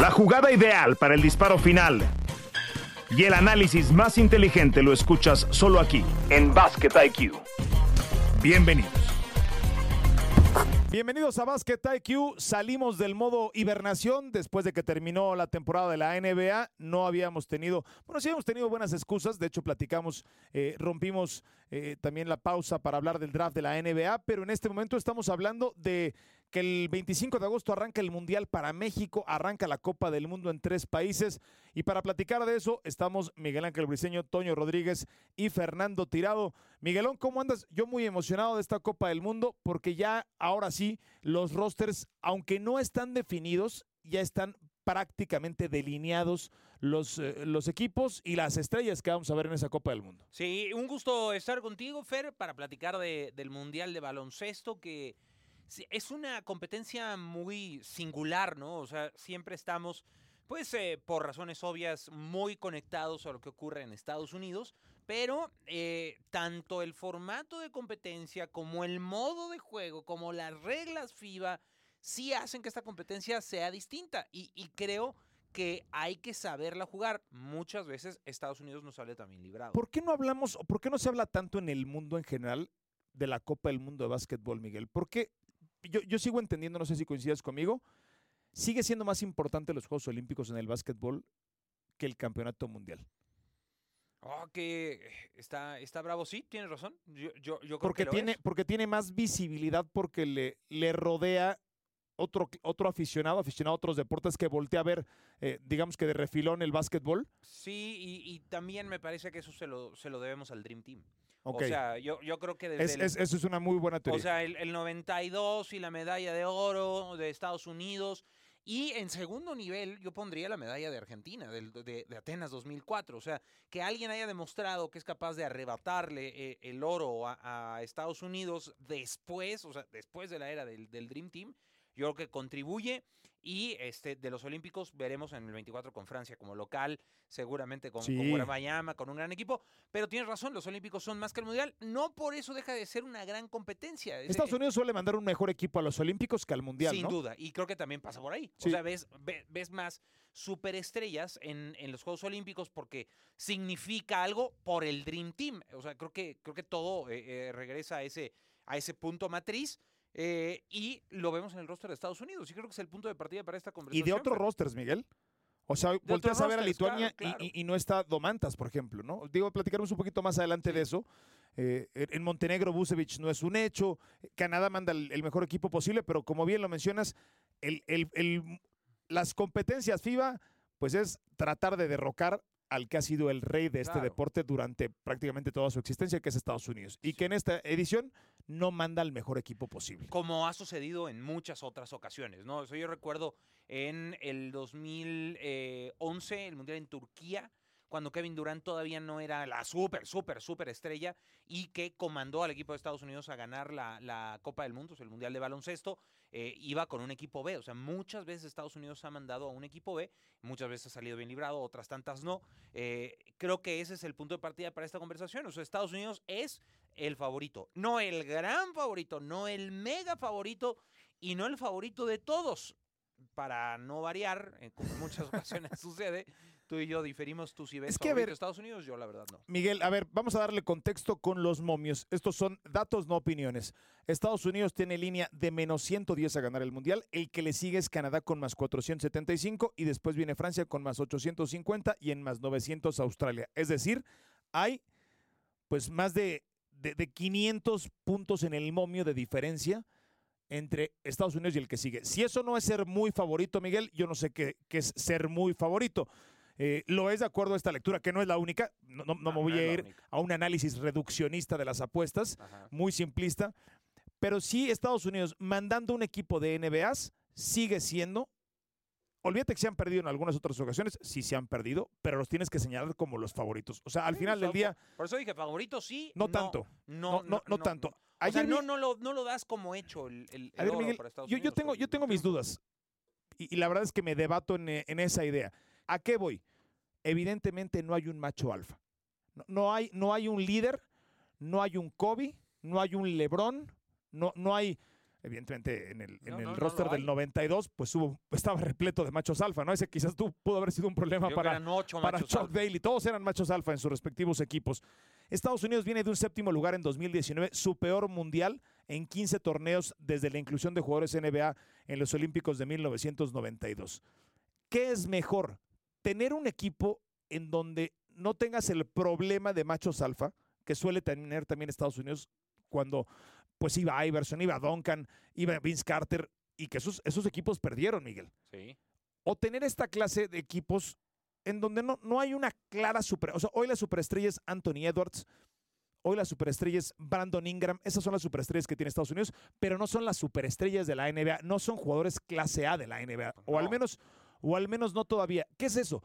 La jugada ideal para el disparo final y el análisis más inteligente lo escuchas solo aquí, en Basket IQ. Bienvenidos. Bienvenidos a Basket IQ. Salimos del modo hibernación después de que terminó la temporada de la NBA. No habíamos tenido, bueno, sí habíamos tenido buenas excusas. De hecho, platicamos, eh, rompimos eh, también la pausa para hablar del draft de la NBA, pero en este momento estamos hablando de que el 25 de agosto arranca el Mundial para México, arranca la Copa del Mundo en tres países. Y para platicar de eso estamos Miguel Ángel Briseño, Toño Rodríguez y Fernando Tirado. Miguelón, ¿cómo andas? Yo muy emocionado de esta Copa del Mundo porque ya ahora sí los rosters, aunque no están definidos, ya están prácticamente delineados los, eh, los equipos y las estrellas que vamos a ver en esa Copa del Mundo. Sí, un gusto estar contigo, Fer, para platicar de, del Mundial de Baloncesto, que sí, es una competencia muy singular, ¿no? O sea, siempre estamos, pues, eh, por razones obvias, muy conectados a lo que ocurre en Estados Unidos, pero eh, tanto el formato de competencia como el modo de juego, como las reglas FIBA, sí hacen que esta competencia sea distinta. Y, y creo que hay que saberla jugar. Muchas veces Estados Unidos no sale también librado. ¿Por qué no hablamos, o por qué no se habla tanto en el mundo en general de la Copa del Mundo de Básquetbol, Miguel? Porque yo, yo sigo entendiendo, no sé si coincidas conmigo, sigue siendo más importante los Juegos Olímpicos en el básquetbol que el Campeonato Mundial. Oh, que está, está bravo, sí, tienes razón. Yo, yo, yo creo Porque que tiene, es. porque tiene más visibilidad, porque le, le rodea otro, otro aficionado, aficionado a otros deportes que voltea a ver, eh, digamos que de refilón el básquetbol. Sí, y, y también me parece que eso se lo, se lo debemos al Dream Team. O sea, yo, yo creo que desde Es- el- es- eso es una muy buena teoría. O sea, el, el 92 y la medalla de oro de Estados Unidos. Y en segundo nivel, yo pondría la medalla de Argentina, del- de, de Atenas 2004. O sea, que alguien haya demostrado que es capaz de arrebatarle eh, el oro a, a Estados Unidos después, o sea, después de la era del, del Dream Team, yo creo que contribuye. Y este, de los Olímpicos veremos en el 24 con Francia como local, seguramente con, Sí. con con un gran equipo. Pero tienes razón, los Olímpicos son más que el Mundial. No por eso deja de ser una gran competencia. Es- Estados Unidos suele mandar un mejor equipo a los Olímpicos que al Mundial, sin ¿no? duda, y creo que también pasa por ahí. Sí. O sea, ves, ve- ves más superestrellas en, en los Juegos Olímpicos porque significa algo por el Dream Team. O sea, creo que, creo que todo eh, eh, regresa a ese, a ese punto matriz. Eh, y lo vemos en el roster de Estados Unidos. Y creo que es el punto de partida para esta Y conversación. de otros rosters, Miguel. O sea, volteas a ver a Lituania claro, y- claro. Y, y no está Domantas, por ejemplo, ¿no? Digo, platicaremos un poquito más adelante de eso. Eh, en en Montenegro, Busevich no es un hecho. Canadá manda el, el mejor equipo posible, pero como bien lo mencionas, el, el- el- las competencias FIBA, pues es tratar de derrocar al que ha sido el rey de este Claro. deporte durante prácticamente toda su existencia, que es Estados Unidos. Y que en esta edición no manda al mejor equipo posible. como ha sucedido en muchas otras ocasiones, ¿no? O sea, yo recuerdo en el 2011, el Mundial en Turquía, cuando Kevin Durant todavía no era la súper, súper, súper estrella y que comandó al equipo de Estados Unidos a ganar la, la Copa del Mundo, o sea, el Mundial de Baloncesto, eh, iba con un equipo B. O sea, muchas veces Estados Unidos ha mandado a un equipo B, muchas veces ha salido bien librado, otras tantas no. Eh, creo que ese es el punto de partida para esta conversación. O sea, Estados Unidos es el favorito, no el gran favorito, no el mega favorito y no el favorito de todos. Para no variar, eh, como en muchas ocasiones sucede, tú y yo diferimos, tú si ves Es que, a ver, Estados Unidos, yo la verdad no. Miguel, a ver, vamos a darle contexto con los momios. Estos son datos, no opiniones. Estados Unidos tiene línea de menos 110 a ganar el Mundial. El que le sigue es Canadá con más 475 y después viene Francia con más 850 y en más 900 Australia. Es decir, hay pues más de, de, de 500 puntos en el momio de diferencia entre Estados Unidos y el que sigue. Si eso no es ser muy favorito, Miguel, yo no sé qué, qué es ser muy favorito. Eh, lo es de acuerdo a esta lectura, que no es la única. No, no- no me voy no a ir a un análisis reduccionista de las apuestas, Ajá. muy simplista. Pero sí, Estados Unidos mandando un equipo de NBAs sigue siendo. Olvídate que se han perdido en algunas otras ocasiones, sí se han perdido, pero los tienes que señalar como los favoritos. O sea, al Sí, final sea, del día, Por eso dije favorito sí. no tanto. No, No, no, tanto. O sea, Ayer no, no, lo, no lo das como hecho el, el, A el ver, oro Miguel, para Estados yo, yo Unidos, tengo, pero yo tengo mis dudas. Y, y la verdad es que me debato en, en esa idea. ¿A qué voy? Evidentemente no hay un macho alfa. No, no hay, no hay un líder, no hay un Kobe, no hay un Lebron, no, no hay Evidentemente, en el, en el roster del 92, pues hubo, estaba repleto de machos alfa, ¿no? Ese quizás tú pudo haber sido un problema para, para Chuck Daly. Todos eran machos alfa en sus respectivos equipos. Estados Unidos viene de un séptimo lugar en 2019, su peor mundial en 15 torneos desde la inclusión de jugadores NBA en los Olímpicos de 1992. ¿Qué es mejor? Tener un equipo en donde no tengas el problema de machos alfa, que suele tener también Estados Unidos cuando pues iba Iverson, iba Duncan, iba Vince Carter, y que esos, esos equipos perdieron, Miguel. Sí. O tener esta clase de equipos en donde no, no hay una clara super. O sea, hoy la superestrella es Anthony Edwards, hoy la superestrella es Brandon Ingram, esas son las superestrellas que tiene Estados Unidos, pero no son las superestrellas de la NBA, no son jugadores clase A de la NBA, o al menos, o al menos no todavía. ¿Qué es eso?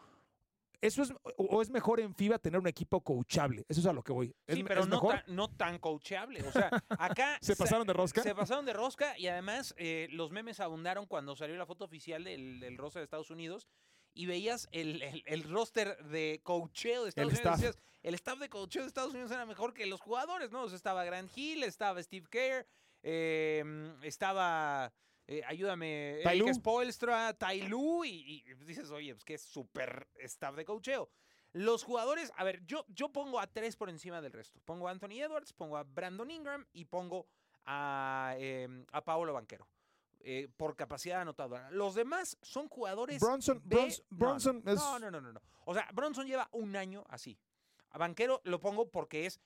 Eso es, o es mejor en FIBA tener un equipo coachable. Eso es a lo que voy. sí, pero no, tan, no tan coachable. O sea, acá. ¿Se pasaron de rosca? Se pasaron de rosca y además eh, los memes abundaron cuando salió la foto oficial del, del roster de Estados Unidos y veías el, el, roster de coacheo de Estados Unidos. el staff de coacheo de Estados Unidos era mejor que los jugadores, ¿no? O sea, estaba Grant Hill, estaba Steve Kerr, em, estaba. Eh, ayúdame, Eric Spoelstra, Tai Lu, y, dices, oye, pues que es súper staff de coacheo. Los jugadores, a ver, yo, yo pongo a tres por encima del resto. Pongo a Anthony Edwards, pongo a Brandon Ingram y pongo a, eh, a Paolo Banquero. Eh, por capacidad anotadora. Los demás son jugadores. Bronson, Bronson, no, no, no, no, no, O sea, Bronson lleva un año así. A Banquero lo pongo porque es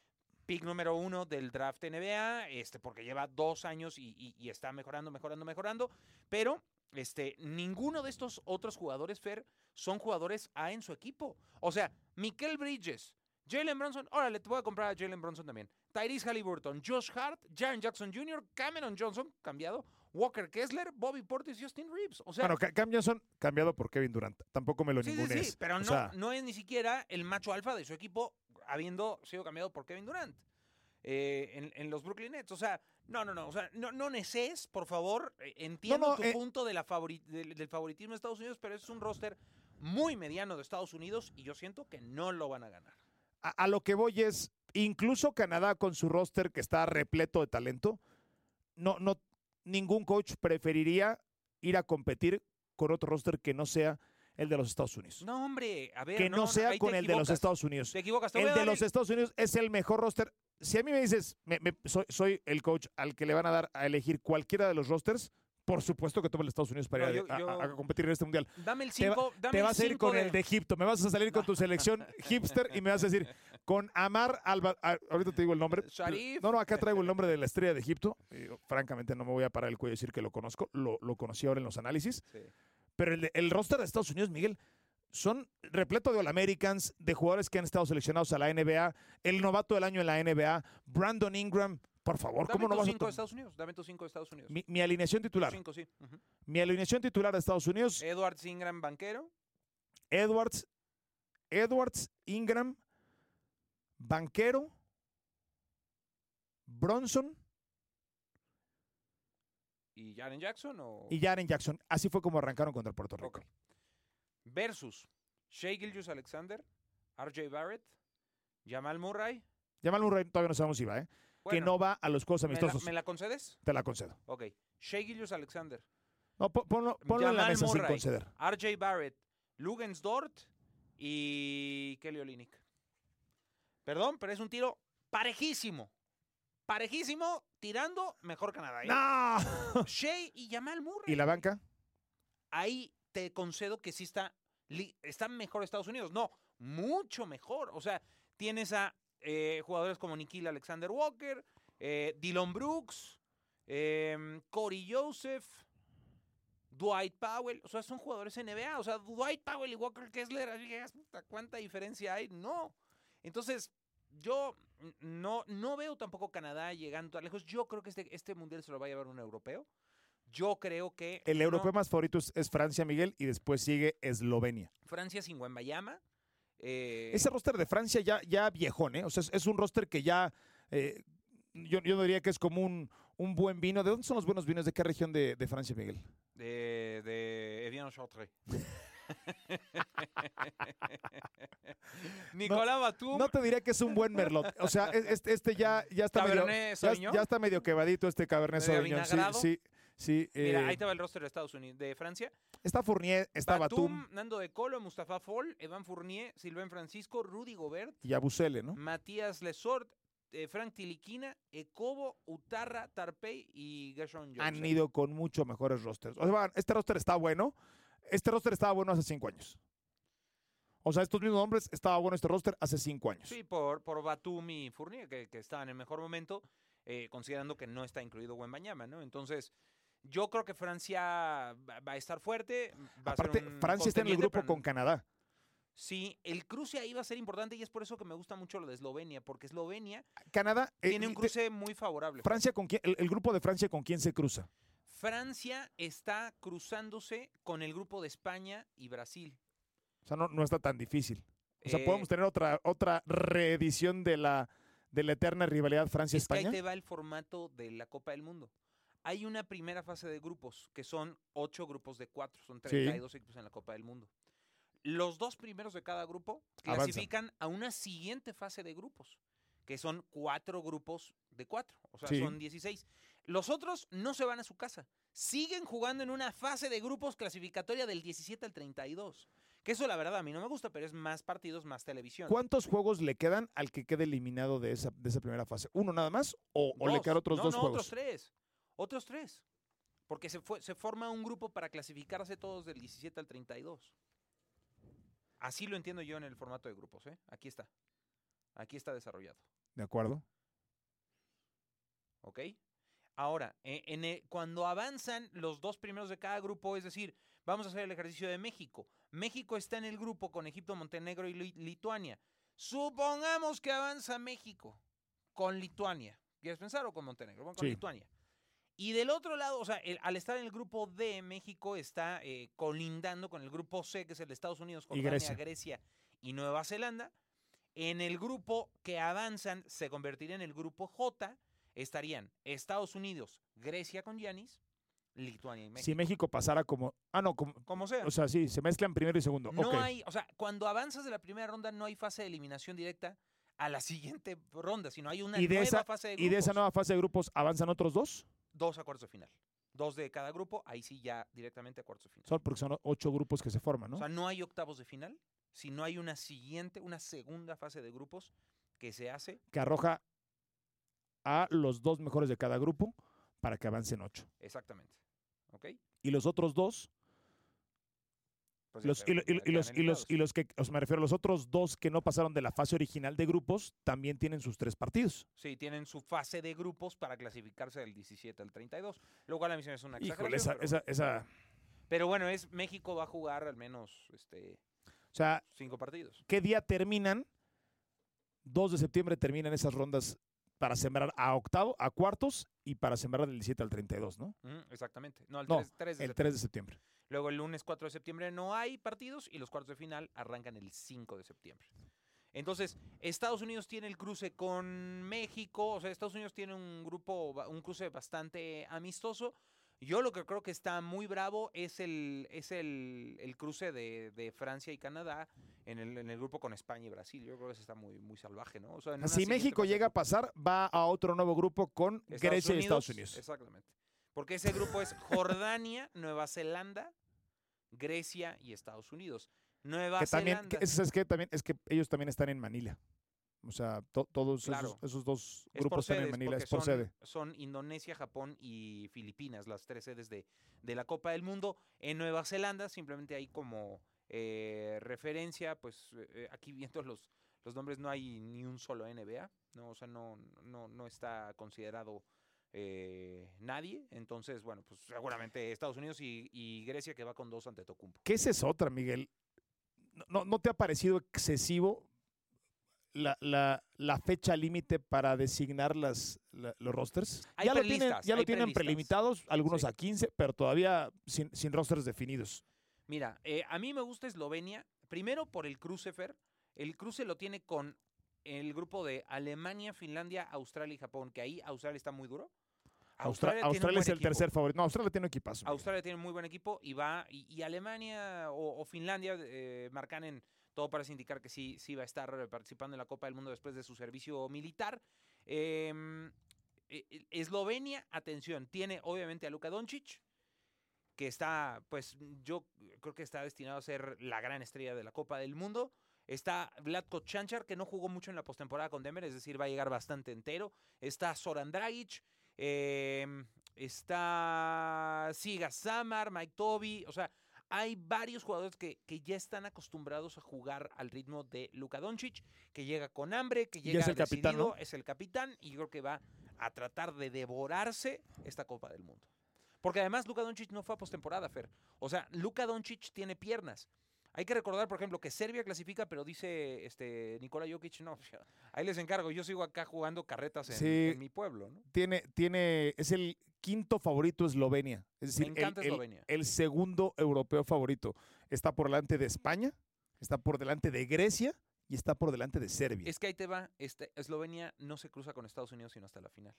pick número uno del draft NBA, este, porque lleva dos años y, está mejorando, mejorando, mejorando. Pero este, ninguno de estos otros jugadores, Fer, son jugadores A en su equipo. O sea, Mikel Bridges, Jalen Bronson, órale, te voy a comprar a Jalen Bronson también. Tyrese Halliburton, Josh Hart, Jaren Jackson Jr., Cameron Johnson, cambiado, Walker Kessler, Bobby Portis, Justin Reeves. O sea, bueno, Cam Johnson cambiado por Kevin Durant. Tampoco me lo sí, Sí, sí, pero no, no es ni siquiera el macho alfa de su equipo habiendo sido cambiado por Kevin Durant. Eh, en, los Brooklyn Nets. O sea, no, no, no. O sea, no, no neces, por favor. Eh, entiendo tu eh punto de la del, favoritismo de Estados Unidos, pero es un roster muy mediano de Estados Unidos y yo siento que no lo van a ganar. a lo que voy es, incluso Canadá con su roster que está repleto de talento, no, no, ningún coach preferiría ir a competir con otro roster que no sea el de los Estados Unidos. No, hombre, a ver. Que no, sea con el de los Estados Unidos. Te equivocas. el de los Estados Unidos es el mejor roster. Si a mí me dices, soy, soy, el coach al que le van a dar a elegir cualquiera de los rosters, por supuesto que toma el Estados Unidos para ir a, competir en este mundial. Dame el 5. Te, vas a ir con el de Egipto. Me vas a salir con tu selección hipster y me vas a decir, con Amar Alba. Ahorita te digo el nombre. No, no, acá traigo el nombre de la estrella de Egipto. francamente, no me voy a parar el cuello y decir que lo conozco. Lo, lo conocí ahora en los análisis. Pero el, el roster de Estados Unidos, Miguel, son repleto de All-Americans, de jugadores que han estado seleccionados a la NBA. El novato del año en la NBA, Brandon Ingram, por favor, ¿cómo no vas cinco de Estados Unidos. Dame tus cinco de Estados Unidos. Mi, alineación titular. Cinco, sí. Mi alineación titular de Estados Unidos. Edwards, Ingram, Banquero. Edwards, Edwards, Ingram, Banquero, Bronson. ¿Y Jaren Jackson? O... Y Jaren Jackson. Así fue como arrancaron contra Puerto Rico. Versus Shea Gilgius Alexander, RJ Barrett, Jamal Murray. Jamal Murray todavía no sabemos si va, ¿eh? que no va a los juegos amistosos. ¿Me la, concedes? Te la concedo. Ok. Shea Gilgius Alexander. No, ponlo, en la mesa sin conceder. RJ Barrett, Lugens Dort y Kelly Olynyk. Perdón, pero es un tiro parejísimo. Parejísimo, tirando mejor Canadá. ¿eh? ¡No! Shea y Jamal Murray. ¿Y la banca? Ahí te concedo que sí está, está mejor Estados Unidos. No, mucho mejor. O sea, tienes a eh, jugadores como Nikhil Alexander Walker, eh, Dylan Brooks, em, Corey Joseph, Dwight Powell. O sea, son jugadores NBA. O sea, Dwight Powell y Walker Kessler, ¿cuánta diferencia hay? No. Entonces, yo no, no veo tampoco Canadá llegando tan lejos. Yo creo que este, este mundial se lo va a llevar un europeo. Yo creo que. El europeo más favorito es, Francia, Miguel, y después sigue Eslovenia. Francia sin Wembayama. Eh, Ese roster de Francia ya, ya viejón, ¿eh? O sea, es, un roster que ya. Eh, yo, yo diría que es como un, un, buen vino. ¿De dónde son los buenos vinos? ¿De qué región de, Francia, Miguel? De, de Evian Chartres. Nicolás Batum. No te diría que es un buen merlot. O sea, es- este, este ya, ya está medio. Ya, ya está medio quebadito este Cabernet Sauvignon. Sí, sí, sí. Mira, eh, ahí va el roster de Estados Unidos, de Francia. está Fournier, está Batum, Nando de Colo, Mustafa Fall, Evan Fournier, Sylvain Francisco, Rudy Gobert, y Abusele, ¿no? Matías Lesort, eh, Frank Tiliquina, Ecobo, Utarra, Tarpey y Gershon Johnson. Han ido con mucho mejores rosters. O sea, este roster está bueno. Este roster estaba bueno hace cinco años. O sea, estos mismos hombres estaba bueno este roster hace cinco años. Sí, por, por Batum y Fournier, que, que estaban en el mejor momento, eh, considerando que no está incluido Wembanyama, ¿no? Entonces, yo creo que Francia va, a estar fuerte. Va a ser Aparte, un Francia está en el grupo con Canadá. Sí, el cruce ahí va a ser importante y es por eso que me gusta mucho lo de Eslovenia, porque Eslovenia Canadá. eh, tiene un te- cruce muy favorable. Francia con quién, el, el grupo de Francia con quién se cruza. Francia está cruzándose con el grupo de España y Brasil. O sea, no, no está tan difícil. O sea, Eh, podemos tener otra, otra reedición de la, de la eterna rivalidad Es que Francia-España. ahí te va el formato de la Copa del Mundo. Hay una primera fase de grupos, que son ocho grupos de cuatro, son 32 equipos en la Copa del Mundo. Los dos primeros de cada grupo clasifican a una siguiente fase de grupos, que son cuatro grupos de cuatro, o sea, Sí. son 16. Los otros no se van a su casa, siguen jugando en una fase de grupos clasificatoria del 17 al 32. Que eso la verdad a mí no me gusta, pero es más partidos, más televisión. ¿Cuántos juegos le quedan al que quede eliminado de esa, de esa primera fase? ¿Uno nada más? ¿O, o le quedan otros no, dos no, juegos? otros tres. Otros tres. Porque se, fue, se forma un grupo para clasificarse todos del 17 al 32. Así lo entiendo yo en el formato de grupos. ¿eh? Aquí está. Aquí está desarrollado. ¿De acuerdo? ¿Ok? Ahora, e- en el- cuando avanzan los dos primeros de cada grupo, es decir, vamos a hacer el ejercicio de México. México está en el grupo con Egipto, Montenegro y Li- Lituania. Supongamos que avanza México con Lituania. ¿Quieres pensar o con Montenegro? Bueno, con Sí. Lituania. Y del otro lado, o sea, el- al estar en el grupo D, México está eh, colindando con el grupo C, que es el de Estados Unidos, Jordania, Grecia. Grecia y Nueva Zelanda. En el grupo que avanzan se convertiría en el grupo J. Estarían Estados Unidos, Grecia con Yanis, Lituania y México. Si México pasara como... Ah, no, como, Como sea. o sea, sí, se mezclan primero y segundo. no hay, o sea, cuando avanzas de la primera ronda no hay fase de eliminación directa a la siguiente ronda, sino hay una ¿Y de nueva esa- fase de ¿Y de esa grupos. nueva fase de grupos avanzan otros dos? Dos a cuartos de final. Dos de cada grupo, ahí sí ya directamente a cuartos de final. Son porque son ocho grupos que se forman, ¿no? O sea, no hay octavos de final, sino hay una siguiente, una segunda fase de grupos que se hace que arroja a los dos mejores de cada grupo para que avancen ocho. exactamente. ¿Ok? Y los otros dos, Pues los, y, lo- y lo- ya y los, y, los, y los que, o sea, me refiero a los otros dos que no pasaron de la fase original de grupos, también tienen sus tres partidos. Sí, tienen su fase de grupos para clasificarse del 17 al 32. Lo cual a mí se me hace una Híjole, exageración. esa, pero, esa, esa, pero bueno, es México va a jugar al menos este, o sea, cinco partidos. ¿qué día terminan? 2 de septiembre terminan esas rondas para sembrar a octavo, a cuartos y para sembrar del 17 al 32, ¿no? Ujú, exactamente. No, el, No, 3, 3 de El septiembre. 3 de septiembre. Luego el lunes 4 de septiembre no hay partidos y los cuartos de final arrancan el 5 de septiembre. Entonces, Estados Unidos tiene el cruce con México, o sea, Estados Unidos tiene un grupo, un cruce bastante amistoso. Yo lo que creo que está muy bravo es el, es el, el cruce de, de Francia y Canadá en el, en el grupo con España y Brasil. Yo creo que ese está muy, muy salvaje, ¿no? O sea, Si México llega a pasar, va a otro nuevo grupo con Grecia y Estados Unidos. Exactamente. Porque ese grupo es Jordania, Nueva Zelanda, Grecia y Estados Unidos. Nueva que también, Zelanda. que- es, que también, es que ellos también están en Manila. O sea, to- todos Claro. esos, esos dos grupos están en Manila, es por son, sede. Son Indonesia, Japón y Filipinas, las tres sedes de, de la Copa del Mundo. En Nueva Zelanda, simplemente hay como eh, referencia, pues eh, aquí viendo los, los nombres no hay ni un solo NBA, ¿no? O sea, no, no, no está considerado eh, nadie. Entonces, bueno, pues seguramente Estados Unidos y, y Grecia que va con dos ante Tocumpo. ¿Qué es esa otra, Miguel? ¿No- ¿No, no te ha parecido excesivo la, la- la fecha límite para designar las, la- los rosters? Hay ya lo tienen, ya lo tienen prelimitados, algunos Sí. a 15, pero todavía sin, sin rosters definidos. Mira, eh, a mí me gusta Eslovenia, primero por el cruce, Fer. El cruce lo tiene con el grupo de Alemania, Finlandia, Australia y Japón, que ahí Australia está muy duro. Australia, Australia es el tercer favorito. No, Australia tiene equipazo. Australia tiene muy buen equipo y va. Y, Alemania o, Finlandia eh, marcan en todo parece indicar que sí, sí va a estar participando en la Copa del Mundo después de su servicio militar. Em, e, e, Eslovenia, atención, tiene obviamente a Luka Doncic, que está, pues yo creo que está destinado a ser la gran estrella de la Copa del Mundo. Está Vladko Chanchar, que no jugó mucho en la postemporada con Denver, es decir, va a llegar bastante entero. Está Soran Dragic, em, está Siga Samar, Mike Toby, o sea, hay varios jugadores que, que, ya están acostumbrados a jugar al ritmo de Luka Doncic, que llega con hambre, que llega es el capitán, es el capitán y creo que va a tratar de devorarse esta Copa del Mundo. Porque además Luka Doncic no fue a postemporada, Fer. O sea, Luka Doncic tiene piernas. Hay que recordar, por ejemplo, que Serbia clasifica, pero dice este Nikola Jokic, no, ahí les encargo, yo sigo acá jugando carretas en, mi pueblo. ¿no? Tiene, tiene, es el quinto favorito Eslovenia. Es decir, el, el, segundo europeo favorito. Está por delante de España, está por delante de Grecia y está por delante de Serbia. Es que ahí te va, este, Eslovenia no se cruza con Estados Unidos sino hasta la final.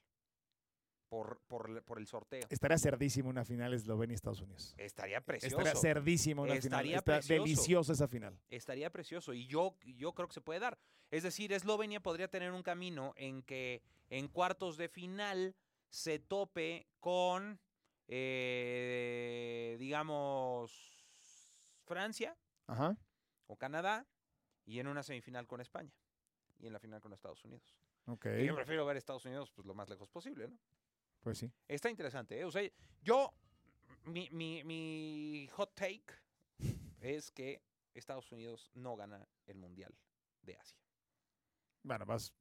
Por, por, el sorteo. Estaría cerdísimo una final Eslovenia-Estados Unidos. Estaría precioso. Estaría cerdísimo una Estaría final. Está deliciosa esa final. Estaría precioso y yo, yo creo que se puede dar. Es decir, Eslovenia podría tener un camino en que en cuartos de final se tope con, eh, digamos, Francia o Canadá y en una semifinal con España y en la final con Estados Unidos. Okay. yo prefiero ver Estados Unidos pues, lo más lejos posible, ¿no? Pues sí. Está interesante, ¿eh? O sea, yo, mi, mi, mi hot take es que Estados Unidos no gana el Mundial de Asia. Bueno, vas,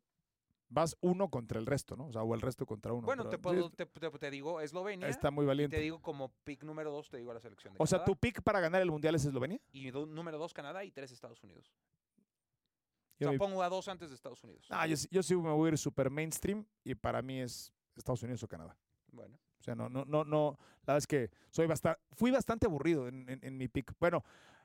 vas uno contra el resto, ¿no? O sea, o el resto contra uno. Bueno, te, puedo, te, te, digo Eslovenia. Está muy valiente. Te digo como pick número dos, te digo la selección de O sea, ¿tu pick para ganar el Mundial es Eslovenia? Y número dos, Canadá y tres, Estados Unidos. Yo pongo a dos antes de Estados Unidos. Ah, yo, yo sí me voy a ir super mainstream y para mí es Estados Unidos o Canadá. Bueno. O sea, no, no, no, no. La verdad es que soy bastante, fui bastante aburrido en, mi pick. Bueno,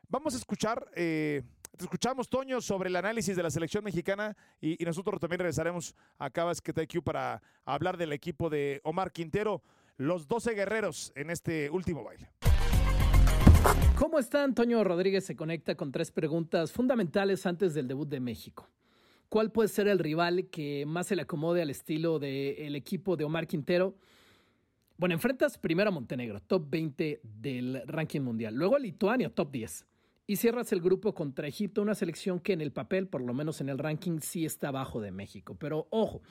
vamos a escuchar, eh, te escuchamos, Toño, sobre el análisis de la selección mexicana y, nosotros también regresaremos a Cabasqueta IQ para hablar del equipo de Omar Quintero, los 12 guerreros en este último baile. ¿Cómo están? Toño Rodríguez se conecta con tres preguntas fundamentales antes del debut de México. ¿Cuál puede ser el rival que más se le acomode al estilo del equipo de Omar Quintero? Bueno, enfrentas primero a Montenegro, top 20 del ranking mundial. Luego a Lituania, top 10. Y cierras el grupo contra Egipto, una selección que en el papel, por lo menos en el ranking, sí está abajo de México. Pero ojo,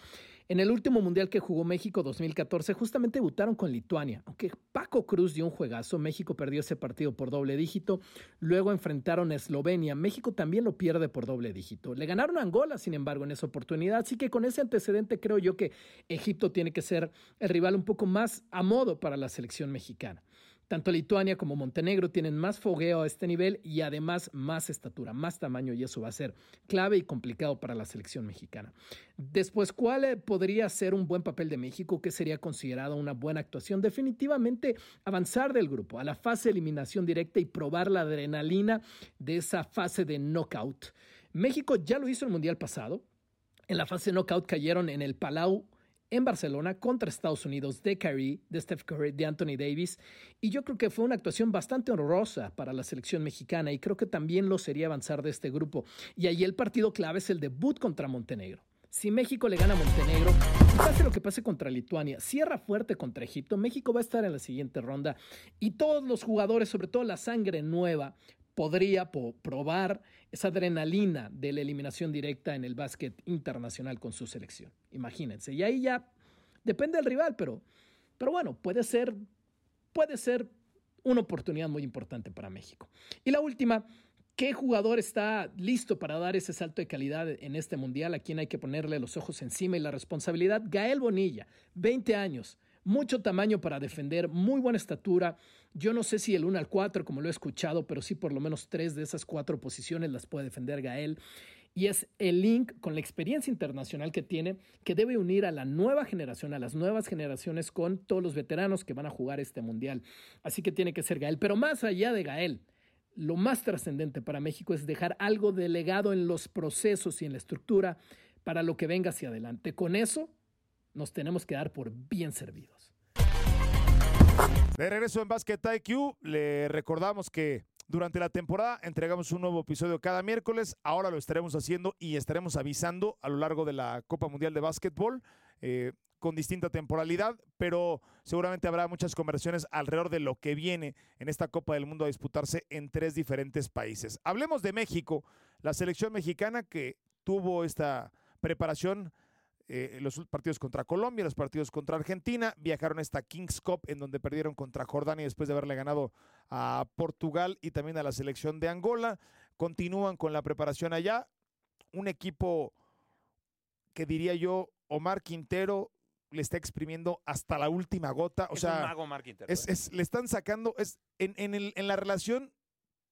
en el último mundial que jugó México 2014, justamente debutaron con Lituania. Aunque Paco Cruz dio un juegazo, México perdió ese partido por doble dígito. Luego enfrentaron a Eslovenia. México también lo pierde por doble dígito. Le ganaron a Angola, sin embargo, en esa oportunidad. Así que con ese antecedente creo yo que Egipto tiene que ser el rival un poco más a modo para la selección mexicana. Tanto Lituania como Montenegro tienen más fogueo a este nivel y además más estatura, más tamaño y eso va a ser clave y complicado para la selección mexicana. Después, ¿cuál eh, podría ser un buen papel de México? ¿Qué sería considerado una buena actuación? Definitivamente avanzar del grupo a la fase de eliminación directa y probar la adrenalina de esa fase de knockout. México ya lo hizo el Mundial pasado. En la fase knockout cayeron en el Palau en Barcelona contra Estados Unidos de Kyrie, de Steph Curry, de Anthony Davis. Y yo creo que fue una actuación bastante honrosa para la selección mexicana y creo que también lo sería avanzar de este grupo. Y ahí el partido clave es el debut contra Montenegro. Si México le gana a Montenegro, pase lo que pase contra Lituania, cierra fuerte contra Egipto, México va a estar en la siguiente ronda y todos los jugadores, sobre todo la sangre nueva, podría probar esa adrenalina de la eliminación directa en el básquet internacional con su selección. Imagínense. Y ahí ya depende del rival, pero, pero bueno, puede ser, puede ser una oportunidad muy importante para México. Y la última, ¿qué jugador está listo para dar ese salto de calidad en este mundial? ¿A quién hay que ponerle los ojos encima y la responsabilidad? Gael Bonilla, 20 años, mucho tamaño para defender, muy buena estatura yo no sé si el 1 al 4, como lo he escuchado, pero sí por lo menos tres de esas cuatro posiciones las puede defender Gael. Y es el link con la experiencia internacional que tiene, que debe unir a la nueva generación, a las nuevas generaciones con todos los veteranos que van a jugar este mundial. Así que tiene que ser Gael. Pero más allá de Gael, lo más trascendente para México es dejar algo delegado en los procesos y en la estructura para lo que venga hacia adelante. Con eso nos tenemos que dar por bien servidos. De regreso en Basket IQ, le recordamos que durante la temporada entregamos un nuevo episodio cada miércoles. Ahora lo estaremos haciendo y estaremos avisando a lo largo de la Copa Mundial de Básquetbol. Eh, con distinta temporalidad, pero seguramente habrá muchas conversaciones alrededor de lo que viene en esta Copa del Mundo a disputarse en tres diferentes países. Hablemos de México, la selección mexicana que tuvo esta preparación eh, los partidos contra Colombia, los partidos contra Argentina, viajaron a esta Kings Cup en donde perdieron contra Jordania después de haberle ganado a Portugal y también a la selección de Angola. Continúan con la preparación allá. Un equipo que diría yo, Omar Quintero le está exprimiendo hasta la última gota. O es sea, un mago Mark Quintero, es, ¿eh? es- le están sacando, es en, en el- en la relación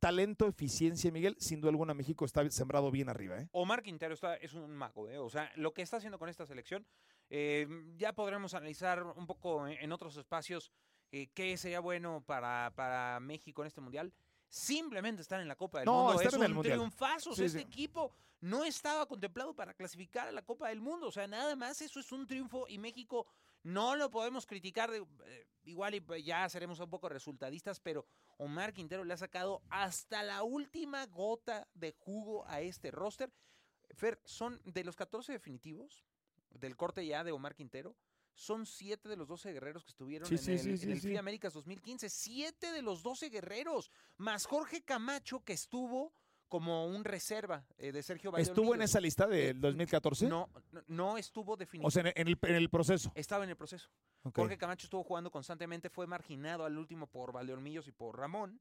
talento-eficiencia, Miguel, sin duda alguna México está sembrado bien arriba. ¿eh? Omar Quintero está, es un mago, ¿eh? O sea, lo que está haciendo con esta selección, eh, ya podremos analizar un poco en, en otros espacios eh, qué sería bueno para, para México en este mundial. Simplemente estar en la Copa del No, Mundo es un triunfazo. Sí, este sí. equipo no estaba contemplado para clasificar a la Copa del Mundo. O sea, nada más eso es un triunfo y México no lo podemos criticar. de- eh, igual y pues, ya seremos un poco resultadistas, pero Omar Quintero le ha sacado hasta la última gota de jugo a este roster. Fer, son de los 14 definitivos del corte ya de Omar Quintero. Son siete de los 12 guerreros que estuvieron Sí, en sí, el, sí, en el Américas 2015. Siete de los 12 guerreros. Más Jorge Camacho, que estuvo como un reserva eh, de Sergio Bayón ¿Estuvo en esa lista del 2014? No, no, no estuvo definido. O sea, en el, en el- en el proceso. Estaba en el proceso. Jorge Camacho estuvo jugando constantemente, fue marginado al último por Valdeormillos y por Ramón,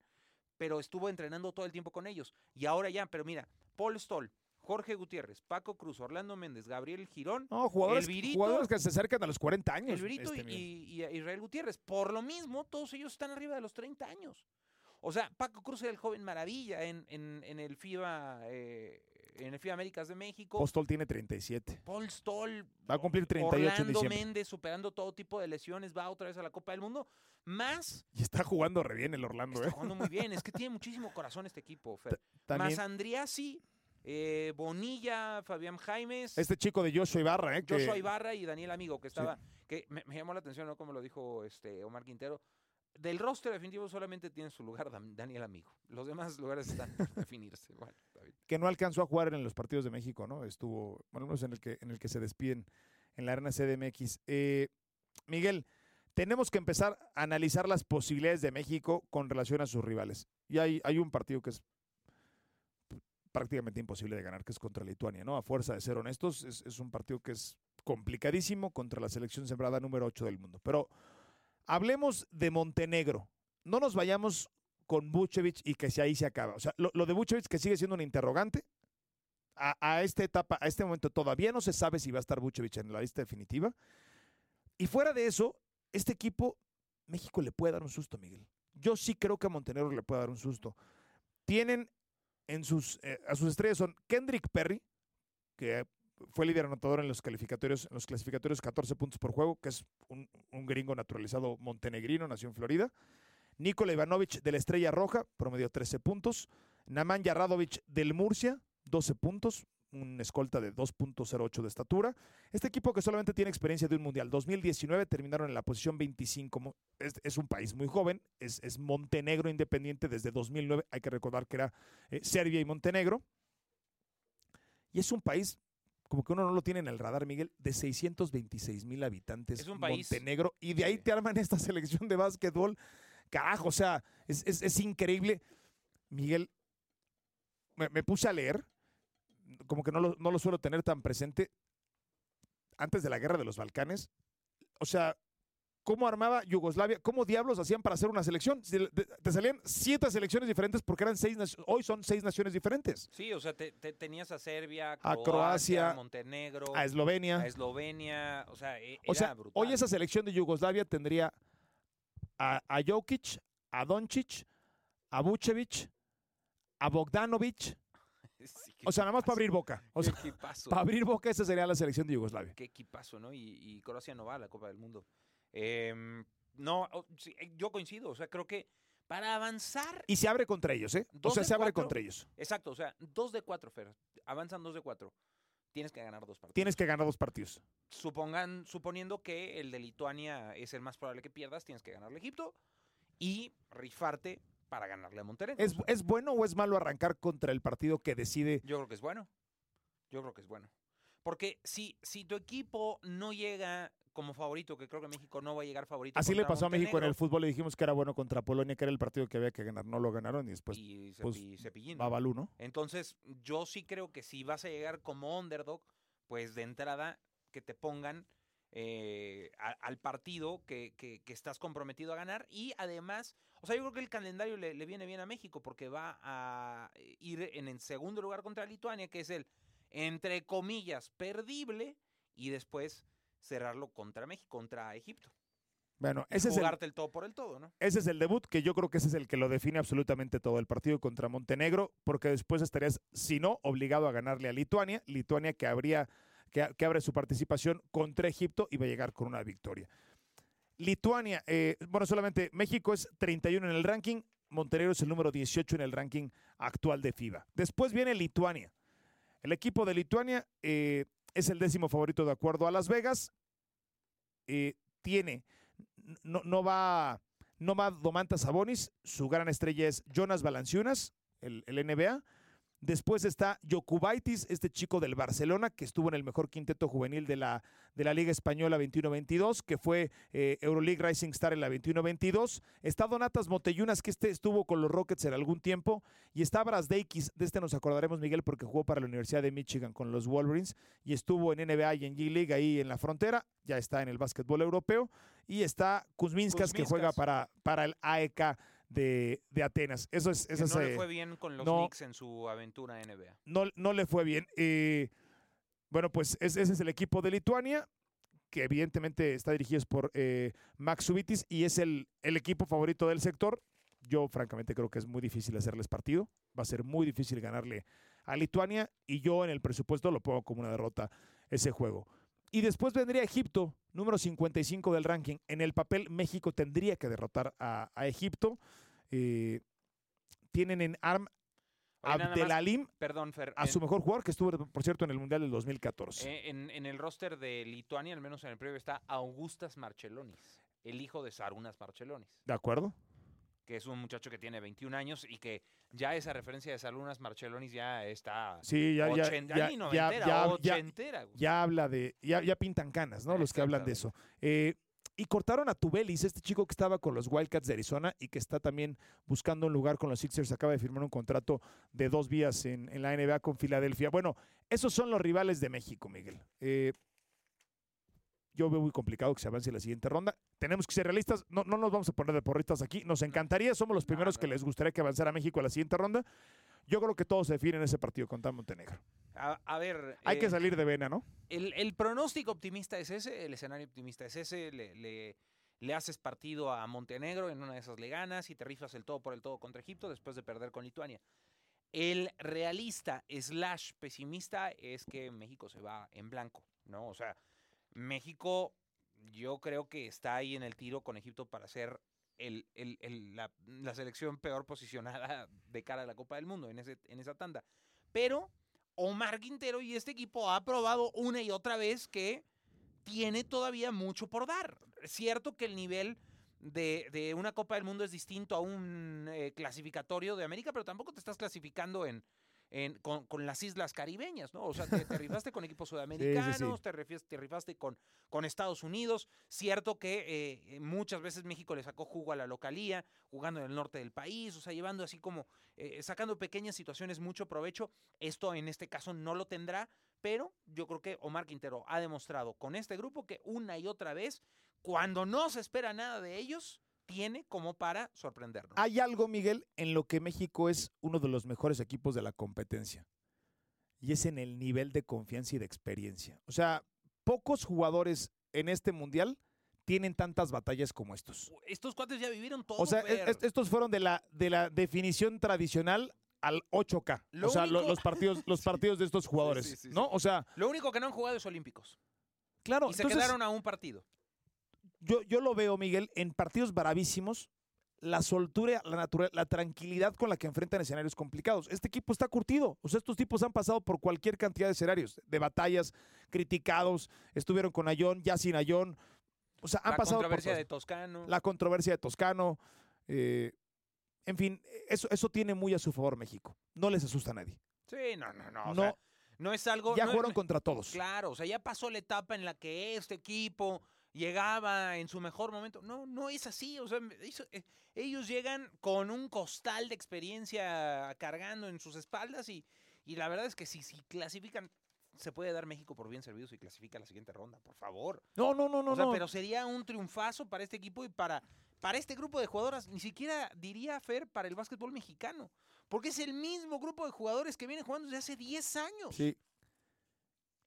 pero estuvo entrenando todo el tiempo con ellos. Y ahora ya, pero mira, Paul Stoll, Jorge Gutiérrez, Paco Cruz, Orlando Méndez, Gabriel Girón, No, jugadores, El Virito- jugadores que se acercan a los 40 años. el Brito este, y, y Israel Gutiérrez. Por lo mismo, todos ellos están arriba de los 30 años. O sea, Paco Cruz era el joven maravilla en, en- en el FIBA, eh, en el FIBA Américas de México. Postol tiene 37. Paul Stoll, Va a cumplir 38 en Orlando diciembre. Méndez superando todo tipo de lesiones, va otra vez a la Copa del Mundo. Más, Y está jugando re bien el Orlando, está ¿eh? jugando muy bien. Es que tiene muchísimo corazón este equipo, Fer. También Más Andriasi, eh, Bonilla, Fabián Jaimes, este chico de Joshua Ibarra, ¿eh? Que Joshua Ibarra y Daniel Amigo, que estaba, que me, me llamó la atención, ¿no? Como lo dijo este Omar Quintero. Del roster definitivo solamente tiene su lugar Dan- Daniel Amigo. Los demás lugares están por definirse. Bueno, que no alcanzó a jugar en los partidos de México, ¿no? Estuvo, bueno, no es en el que, en el que se despiden en la arena CDMX. Eh, Miguel, tenemos que empezar a analizar las posibilidades de México con relación a sus rivales. Y hay, hay un partido que es prácticamente imposible de ganar, que es contra Lituania, ¿no? A fuerza de ser honestos, es, es un partido que es complicadísimo contra la selección sembrada número 8 del mundo. Pero hablemos de Montenegro. No nos vayamos con Vucevic y que si ahí se acaba. O sea, lo, de Vucevic que sigue siendo una interrogante. A, a esta etapa, a este momento todavía no se sabe si va a estar Vucevic en la lista definitiva. Y fuera de eso, este equipo, México le puede dar un susto, Miguel. Yo sí creo que a Montenegro le puede dar un susto. Tienen en sus, eh, a sus estrellas son Kendrick Perry, que fue líder anotador en los calificatorios, en los clasificatorios 14 puntos por juego, que es un, gringo naturalizado montenegrino, nació en Florida. Nikola Ivanovic de la Estrella Roja, promedio 13 puntos. Naman Yarradovic del Murcia, 12 puntos, un escolta de 2.08 de estatura. Este equipo que solamente tiene experiencia de un mundial. 2019 terminaron en la posición 25. Mo- Es, un país muy joven, es, es Montenegro independiente desde 2009. Hay que recordar que era eh, Serbia y Montenegro. Y es un país, como que uno no lo tiene en el radar, Miguel, de 626 mil habitantes. Es un país- Montenegro. Y de ahí te arman esta selección de básquetbol. Carajo, o sea, es, es- es increíble. Miguel, me, me puse a leer, como que no lo, no lo suelo tener tan presente, antes de la guerra de los Balcanes. O sea, ¿cómo armaba Yugoslavia? ¿Cómo diablos hacían para hacer una selección? Te salían siete selecciones diferentes porque eran seis, hoy son seis naciones diferentes. Sí, o sea, te- te- tenías a Serbia, A Croacia, Croacia, Montenegro, A Eslovenia. a Eslovenia, o sea, e- O era sea, brutal. hoy esa selección de Yugoslavia tendría a, a Jokic, a Doncic, a Vucevic, a Bogdanovic. Sí, O sea, nada más para abrir boca. O sea, para abrir boca, esa sería la selección de Yugoslavia. Qué equipazo, ¿no? Y, y Croacia no va a la Copa del Mundo. Em, no, eh, yo coincido, o sea, creo que para avanzar, Y se abre contra ellos, ¿eh? O sea, se abre cuatro. contra ellos. exacto, o sea, dos de cuatro, Fer, avanzan dos de cuatro. tienes que ganar dos partidos. Tienes que ganar dos partidos. Supongan, suponiendo que el de Lituania es el más probable que pierdas, tienes que ganarle a Egipto y rifarte para ganarle a Montenegro. ¿Es, ¿Es bueno o es malo arrancar contra el partido que decide? Yo creo que es bueno. Yo creo que es bueno. Porque si, si tu equipo no llega como favorito, que creo que México no va a llegar favorito. Así le pasó a México en el fútbol. Le dijimos que era bueno contra Polonia, que era el partido que había que ganar. No lo ganaron y después y pues, Cepi- Cepillín. Babalú, ¿no? Entonces, yo sí creo que si vas a llegar como underdog, pues de entrada que te pongan eh, a- al partido que, que- que estás comprometido a ganar. Y además, o sea, yo creo que el calendario le, le viene bien a México porque va a ir en el segundo lugar contra Lituania, que es el, entre comillas, perdible, y después cerrarlo contra México, contra Egipto. Bueno, ese es, el, jugarte el todo por el todo, ¿no? ese es el debut, que yo creo que ese es el que lo define absolutamente todo. El partido contra Montenegro, porque después estarías, si no, obligado a ganarle a Lituania. Lituania que habría, que, que abre su participación contra Egipto y va a llegar con una victoria. Lituania, eh, bueno, solamente México es 31 en el ranking, Montenegro es el número 18 en el ranking actual de FIBA. Después viene Lituania. El equipo de Lituania eh, es el décimo favorito de acuerdo a Las Vegas. Eh, tiene, no, no va, no va Domantas Sabonis, su gran estrella es Jonas Valanciunas, el, el NBA. Después está Jokubaitis, este chico del Barcelona, que estuvo en el mejor quinteto juvenil de la, de la Liga Española 21-22, que fue eh, Euroleague Rising Star en la 21-22. Está Donatas Moteyunas, que este estuvo con los Rockets en algún tiempo. Y está Brasdeikis, de este nos acordaremos, Miguel, porque jugó para la Universidad de Michigan con los Wolverines y estuvo en NBA y en G-League ahí en la frontera. Ya está en el básquetbol europeo. Y está Kuzminskas, que juega Kuzminskas. para, para el AEK de, de Atenas. Eso es, Que eso es, no le fue bien con los no. Knicks en su aventura NBA. no, no le fue bien. Eh, bueno, pues es- ese es el equipo de Lituania, que evidentemente está dirigido por eh, Max Subitis y es el, el equipo favorito del sector. Yo francamente creo que es muy difícil hacerles partido. Va a ser muy difícil ganarle a Lituania y yo en el presupuesto lo pongo como una derrota ese juego. Y después vendría Egipto, número 55 del ranking. En el papel México tendría que derrotar a, a Egipto. Eh, tienen en ARM Abdelalim Perdón, Fer. a en- su mejor jugador, que estuvo, por cierto, en el Mundial del 2014. Eh, en, en el roster de Lituania, al menos en el previo, está Augustas Marchelonis, el hijo de Sarunas Marchelonis, ¿De acuerdo? Que es un muchacho que tiene 21 años y que ya esa referencia de Sarunas Marchelonis ya está Sí, ya, ya, ochenta- ya, noventera, ya, ya, ochentera, güey. ya habla de, ya, ya pintan canas, ¿no? Los que hablan de eso. Eh, y cortaron a Tubelis, este chico que estaba con los Wildcats de Arizona y que está también buscando un lugar con los Sixers. Acaba de firmar un contrato de dos vías en, en la NBA con Filadelfia. Bueno, esos son los rivales de México, Miguel. Eh, yo veo muy complicado que se avance la siguiente ronda. Tenemos que ser realistas. No, no nos vamos a poner de porristas aquí. Nos encantaría. Somos los primeros que les gustaría que avanzara México a la siguiente ronda. Yo creo que todo se define en ese partido contra Montenegro. A, a ver, Hay que eh, salir de vena, ¿no? el, el pronóstico optimista es ese, el escenario optimista es ese, le, le- le haces partido a Montenegro, en una de esas le ganas y te rifas el todo por el todo contra Egipto después de perder con Lituania. El realista slash pesimista es que México se va en blanco, ¿no? O sea, México yo creo que está ahí en el tiro con Egipto para ser el, el- el- la, la selección peor posicionada de cara a la Copa del Mundo en, ese, en esa tanda. Pero Omar Quintero y este equipo ha probado una y otra vez que tiene todavía mucho por dar. Cierto que el nivel de, de una Copa del Mundo es distinto a un eh, clasificatorio de América, pero tampoco te estás clasificando en, en- con, con las islas caribeñas, ¿no? O sea, te, te rifaste con equipos sudamericanos, Te, rifas- te rifaste con, con Estados Unidos. Cierto que eh, muchas veces México le sacó jugo a la localía, jugando en el norte del país, o sea, llevando así como, eh, sacando pequeñas situaciones mucho provecho. Esto en este caso no lo tendrá, pero yo creo que Omar Quintero ha demostrado con este grupo que una y otra vez, cuando no se espera nada de ellos, tiene como para sorprendernos. Hay algo, Miguel, en lo que México es uno de los mejores equipos de la competencia. Y es en el nivel de confianza y de experiencia. O sea, pocos jugadores en este mundial tienen tantas batallas como estos. Estos cuates ya vivieron todo. O sea, es- estos fueron de la, de la definición tradicional al 8K. Lo o sea, lo- los, partidos, los partidos de estos jugadores. sí, sí, sí. ¿No? O sea, Lo único que no han jugado es Olímpicos. claro. y se entonces, quedaron a un partido. Yo, yo lo veo, Miguel, en partidos bravísimos. la soltura, la, la tranquilidad con la que enfrentan escenarios complicados. Este equipo está curtido. O sea, estos tipos han pasado por cualquier cantidad de escenarios, de batallas, criticados, estuvieron con Ayón, ya sin Ayón. O sea, han la pasado controversia por de Toscano. La controversia de Toscano. Eh, en fin, eso, eso tiene muy a su favor México. No les asusta a nadie. Sí, no, no, no. O No, sea, no es algo. ya no- jugaron contra todos. Claro, o sea, ya pasó la etapa en la que este equipo llegaba en su mejor momento. No, no es así. O sea, eso- eh, ellos llegan con un costal de experiencia cargando en sus espaldas y, y la verdad es que si, si clasifican, se puede dar México por bien servido si clasifica a la siguiente ronda, por favor. No, no, no, no. o sea, no. pero sería un triunfazo para este equipo y para, para este grupo de jugadoras, ni siquiera diría Fer para el básquetbol mexicano. Porque es el mismo grupo de jugadores que viene jugando desde hace 10 años. Sí,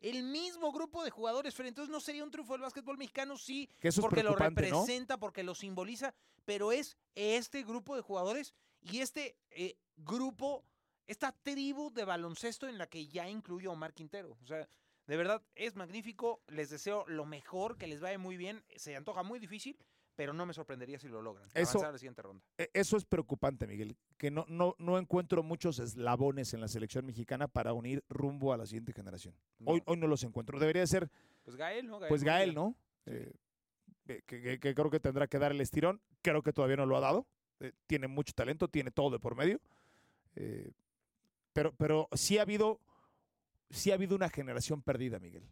El mismo grupo de jugadores, Fer. Entonces no sería un triunfo del básquetbol mexicano, sí, que eso es porque lo representa, porque lo simboliza, pero es este grupo de jugadores y este eh, grupo, esta tribu de baloncesto en la que ya incluyo a Omar Quintero. O sea, de verdad es magnífico. Les deseo lo mejor, que les vaya muy bien. Se antoja muy difícil, pero no me sorprendería si lo logran. Eso- a la siguiente ronda. E- Eso es preocupante, Miguel, que no, no, no encuentro muchos eslabones en la selección mexicana para unir rumbo a la siguiente generación. Hoy, No. hoy no los encuentro. Debería ser, Pues Gael, ¿no? pues Gael. ¿no? Eh, eh, que, que- que creo que tendrá que dar el estirón. Creo que todavía no lo ha dado. Eh, tiene mucho talento, tiene todo de por medio. Eh, pero, pero sí ha habido, sí ha habido una generación perdida, Miguel.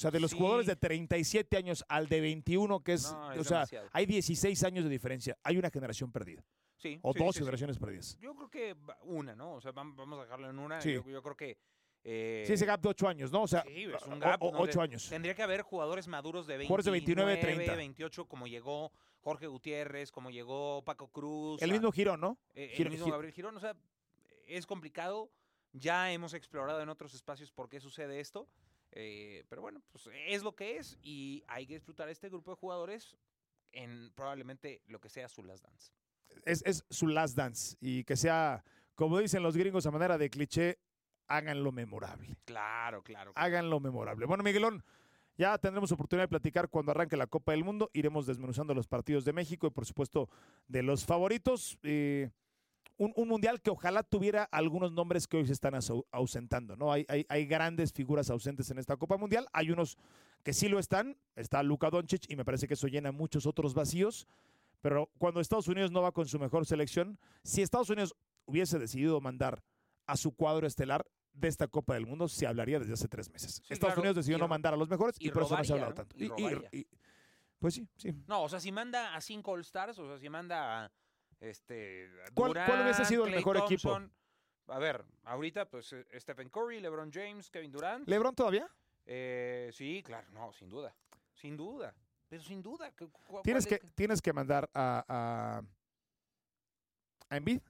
O sea, de los Sí. jugadores de 37 años al de 21, que es, No, es o sea, demasiado. hay 16 años de diferencia. Hay una generación perdida. Sí, O sí, dos sí, generaciones perdidas. Yo creo que una, ¿no? O sea, vam- vamos a dejarlo en una. Sí. Yo, yo creo que. eh, Sí, ese gap de 8 años, ¿no? O sea, Sí, es un gap, o- ocho años. Tendría que haber jugadores maduros de 29, Jugadores de 29, 30. 28, como llegó Jorge Gutiérrez, como llegó Paco Cruz. El mismo Girón, ¿no? eh, el mismo Gabriel Girón. O sea, es complicado. Ya hemos explorado en otros espacios por qué sucede esto. Eh, pero bueno, pues es lo que es y hay que disfrutar este grupo de jugadores en probablemente lo que sea su last dance. Es, es su last dance. Y que sea, como dicen los gringos a manera de cliché, háganlo memorable. Claro, claro. claro. Háganlo memorable. Bueno, Miguelón, ya tendremos oportunidad de platicar cuando arranque la Copa del Mundo. Iremos desmenuzando los partidos de México y, por supuesto, de los favoritos. Eh, un, un mundial que ojalá tuviera algunos nombres que hoy se están au- ausentando, ¿no? Hay, hay, hay grandes figuras ausentes en esta Copa Mundial. Hay unos que sí lo están. Está Luka Doncic y me parece que eso llena muchos otros vacíos. Pero cuando Estados Unidos no va con su mejor selección, si Estados Unidos hubiese decidido mandar a su cuadro estelar de esta Copa del Mundo, se hablaría desde hace tres meses. Sí, Estados claro, Unidos decidió no mandar a los mejores y, y por eso no se ha hablado ¿no? tanto. Y robaría. y- pues sí, sí. No, o sea, si manda a cinco All Stars, o sea, si manda a este. ¿Cuál- cuál hubiese sido el mejor equipo? A ver, ahorita, pues eh, Stephen Curry, LeBron James, Kevin Durant. ¿Lebron todavía? eh, sí, claro, no, sin duda. Sin duda. Pero sin duda. ¿cu- cu- Tienes que, es- tienes que mandar a, a, a Embiid.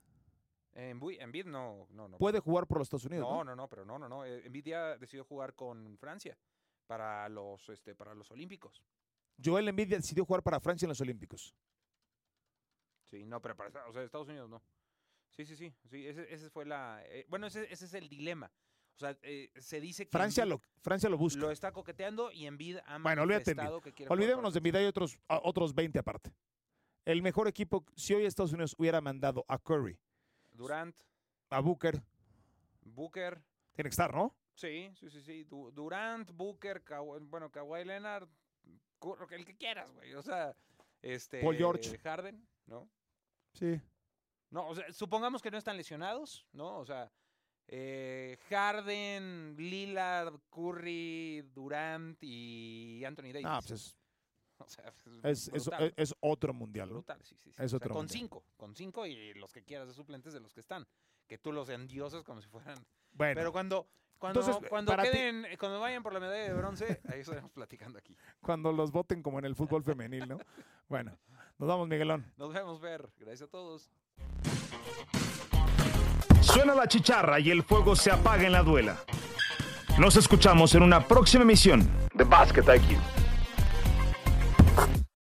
En Embiid no, no, no. Puede jugar por los Estados Unidos. No, ¿no? no, no, pero no, no, no. eh, Embiid ya decidió jugar con Francia para los, este, para los Olímpicos. Joel Embiid decidió jugar para Francia en los Olímpicos. Sí, no, pero para o sea, Estados Unidos no. Sí, sí, sí. sí ese, ese fue la. eh, bueno, ese, ese es el dilema. O sea, eh, se dice que. Francia lo, Francia lo busca. lo está coqueteando y Embiid ha Bueno, manifestado que quiere Olvidémonos de Embiid, hay otros, otros 20 aparte. El mejor equipo, si hoy Estados Unidos hubiera mandado a Curry. Durant, a Booker, Booker. tiene que estar, ¿no? Sí, sí, sí, sí. Du- Durant, Booker, bueno, Kawhi Leonard, el que quieras, güey. O sea, este. Paul George. Harden, ¿no? Sí. No, o sea, supongamos que no están lesionados, ¿no? O sea, eh, Harden, Lillard, Curry, Durant y Anthony Davis. Ah, pues es, o sea, es, es- brutal, es- es otro mundial. ¿no? brutal, sí, sí, sí. es O sea, otro con mundial. cinco, con cinco y los que quieras de suplentes de los que están. Que tú los endiosas como si fueran. Bueno, Pero cuando, cuando, Entonces, cuando ti- queden, cuando vayan por la medalla de bronce, ahí estaremos platicando aquí. cuando los voten como en el fútbol femenil, ¿no? Bueno, nos vamos, Miguelón. Nos vemos, ver. Gracias a todos. Suena la chicharra y el fuego se apaga en la duela. Nos escuchamos en una próxima emisión de Basket IQ.